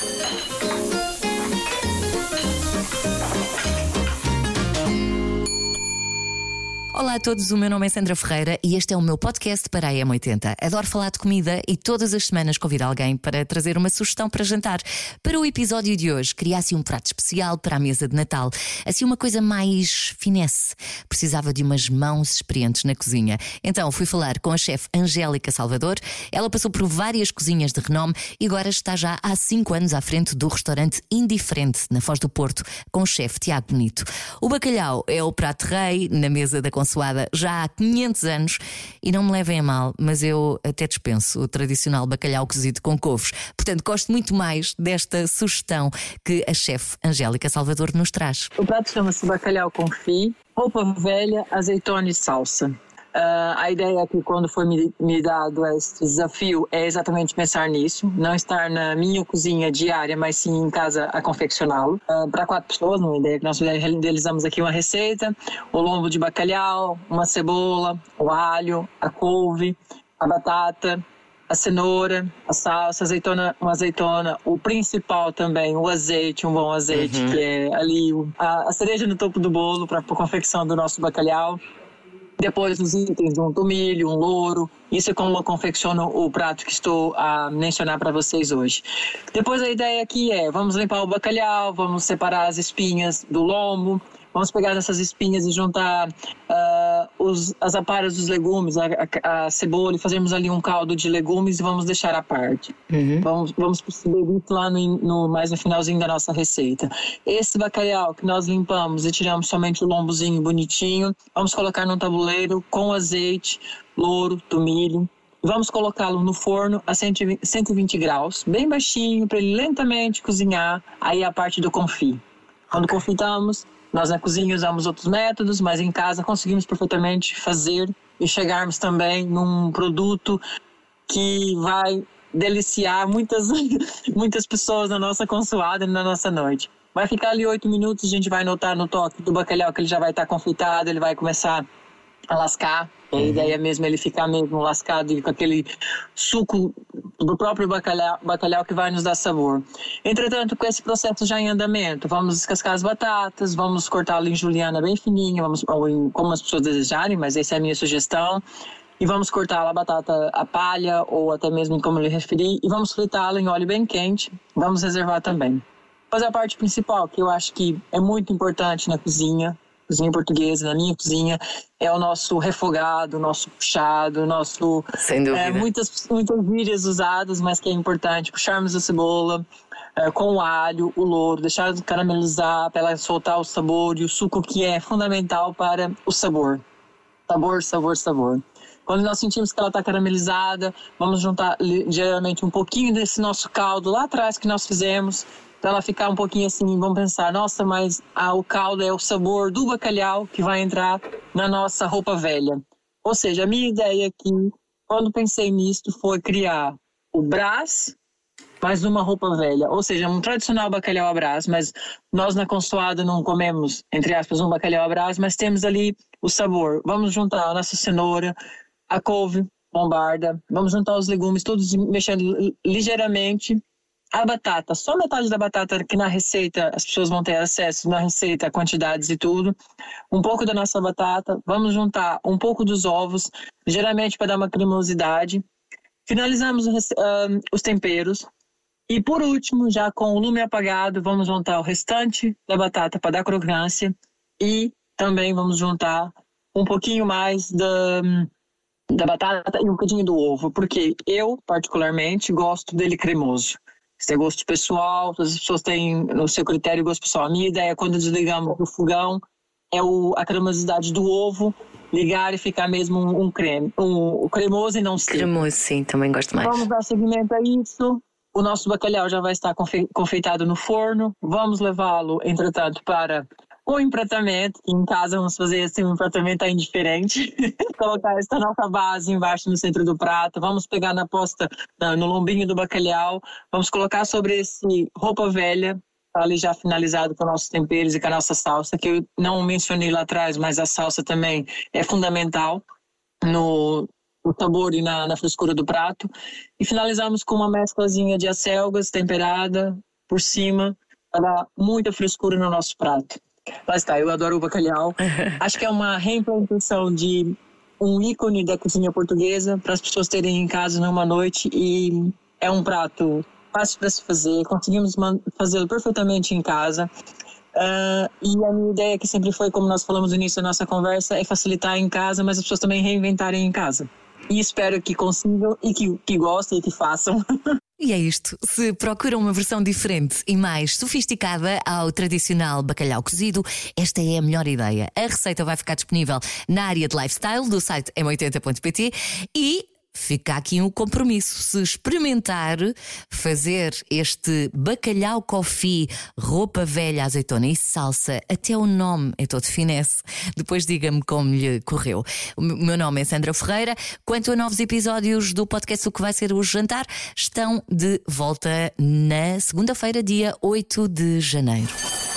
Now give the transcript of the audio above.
Thank you. Olá a todos, o meu nome é Sandra Ferreira e este é o meu podcast para a M80. Adoro falar de comida e todas as semanas convido alguém para trazer uma sugestão para jantar. Para o episódio de hoje, queria assim um prato especial para a mesa de Natal, assim uma coisa mais finesse. Precisava de umas mãos experientes na cozinha. Então fui falar com a chefe Angélica Salvador. Ela passou por várias cozinhas de renome e agora está já há 5 anos à frente do restaurante Indiferente, na Foz do Porto, com o chefe Tiago Bonito. O bacalhau é o prato rei na mesa da consoada já há 500 anos e não me levem a mal, mas eu até dispenso o tradicional bacalhau cozido com couves. Portanto, gosto muito mais desta sugestão que a chefe Angélica Salvador nos traz. O prato chama-se bacalhau confit, roupa velha, azeitona e salsa. Uh, a ideia é que quando foi me, me dado este desafio é exatamente pensar nisso, não estar na minha cozinha diária, mas sim em casa a confeccioná-lo. Uh, Para quatro pessoas, uma ideia que nós realizamos aqui uma receita: o lombo de bacalhau, uma cebola, o alho, a couve, a batata, a cenoura, a salsa, azeitona, uma azeitona, o principal também, o azeite, um bom azeite, uhum. que é ali a, a cereja no topo do bolo para a confecção do nosso bacalhau. Depois os itens, um tomilho, um louro. Isso é como eu confecciono o prato que estou a mencionar para vocês hoje. Depois a ideia aqui é, vamos limpar o bacalhau, vamos separar as espinhas do lombo, Vamos pegar essas espinhas e juntar uh, os, as aparas dos legumes, a, a, a, cebola, e fazermos ali um caldo de legumes e vamos deixar à parte. Uhum. Vamos, vamos isso lá no, no, mais no finalzinho da nossa receita. Esse bacalhau que nós limpamos e tiramos somente o lombozinho bonitinho, vamos colocar num tabuleiro com azeite, louro, tomilho. Vamos colocá-lo no forno a 120 graus, bem baixinho, para ele lentamente cozinhar. Aí a parte do confit. Quando confitamos, nós na cozinha usamos outros métodos, mas em casa conseguimos perfeitamente fazer e chegarmos também num produto que vai deliciar muitas, muitas pessoas na nossa consoada e na nossa noite. Vai ficar ali oito minutos, a gente vai notar no toque do bacalhau que ele já vai estar confitado, ele vai começar a lascar. A uhum. ideia mesmo é ele ficar mesmo lascado com aquele suco do próprio bacalhau, bacalhau que vai nos dar sabor. Entretanto, com esse processo já em andamento, vamos descascar as batatas, vamos cortá-lo em juliana bem fininha, vamos, ou em, como as pessoas desejarem, mas essa é a minha sugestão. E vamos cortá-la a batata a palha ou até mesmo como eu lhe referi, e vamos fritá-la em óleo bem quente. Vamos reservar também. Mas a parte principal, que eu acho que é muito importante na cozinha, cozinha portuguesa, na minha cozinha, é o nosso refogado, o nosso puxado, o nosso. Sem dúvida. É, muitas, muitas gírias usadas, mas que é importante. Puxarmos a cebola é, com o alho, o louro, deixar caramelizar para ela soltar o sabor e o suco que é fundamental para o sabor. Sabor, sabor, sabor. Quando nós sentimos que ela está caramelizada, vamos juntar geralmente um pouquinho desse nosso caldo lá atrás que nós fizemos para ela ficar um pouquinho assim, vamos pensar, nossa, mas ah, o caldo é o sabor do bacalhau que vai entrar na nossa roupa velha. Ou seja, a minha ideia aqui, quando pensei nisto, foi criar o brás, mas numa roupa velha. Ou seja, um tradicional bacalhau à brás, mas nós na consoada não comemos, entre aspas, um bacalhau à brás, mas temos ali o sabor. Vamos juntar a nossa cenoura, a couve, bombarda, vamos juntar os legumes, todos mexendo ligeiramente a batata, só metade da batata que na receita as pessoas vão ter acesso na receita, quantidades e tudo. Um pouco da nossa batata, vamos juntar um pouco dos ovos, geralmente para dar uma cremosidade. Finalizamos os temperos. E por último, já com o lume apagado, vamos juntar o restante da batata para dar crocância. E também vamos juntar um pouquinho mais da, da batata e um pouquinho do ovo, porque eu, particularmente, gosto dele cremoso. Isso é gosto pessoal, as pessoas têm no seu critério gosto pessoal. A minha ideia, quando desligamos o fogão, é o, a cremosidade do ovo, ligar e ficar mesmo um, um creme, um, um, cremoso e não seco. Cremoso, sim, também gosto mais. Vamos dar seguimento a isso. O nosso bacalhau já vai estar confe confeitado no forno. Vamos levá-lo, entretanto, para o empratamento. Em casa vamos fazer assim, um empratamento ainda diferente. Colocar esta nossa base embaixo no centro do prato. Vamos pegar na posta, no lombinho do bacalhau. Vamos colocar sobre esse roupa velha, tá ali já finalizado com nossos temperos e com a nossa salsa, que eu não mencionei lá atrás, mas a salsa também é fundamental no, no sabor e na, na, frescura do prato. E finalizamos com uma mesclazinha de acelgas temperada, por cima para dar muita frescura no nosso prato. Lá está, eu adoro o bacalhau. Acho que é uma reimplantação de um ícone da cozinha portuguesa para as pessoas terem em casa numa noite e é um prato fácil para se fazer, conseguimos fazê-lo perfeitamente em casa. Uh, e a minha ideia que sempre foi, como nós falamos no início da nossa conversa, é facilitar em casa, mas as pessoas também reinventarem em casa. E espero que consigam e que, que gostem e que façam. E é isto. Se procuram uma versão diferente e mais sofisticada ao tradicional bacalhau cozido, esta é a melhor ideia. A receita vai ficar disponível na área de lifestyle do site m80.pt e Fica aqui um compromisso. Se experimentar fazer este bacalhau coffee, roupa velha, azeitona e salsa, até o nome é todo finesse. Depois diga-me como lhe correu. O meu nome é Sandra Ferreira. Quanto a novos episódios do podcast O que vai ser o jantar, estão de volta na segunda-feira, dia 8 de janeiro.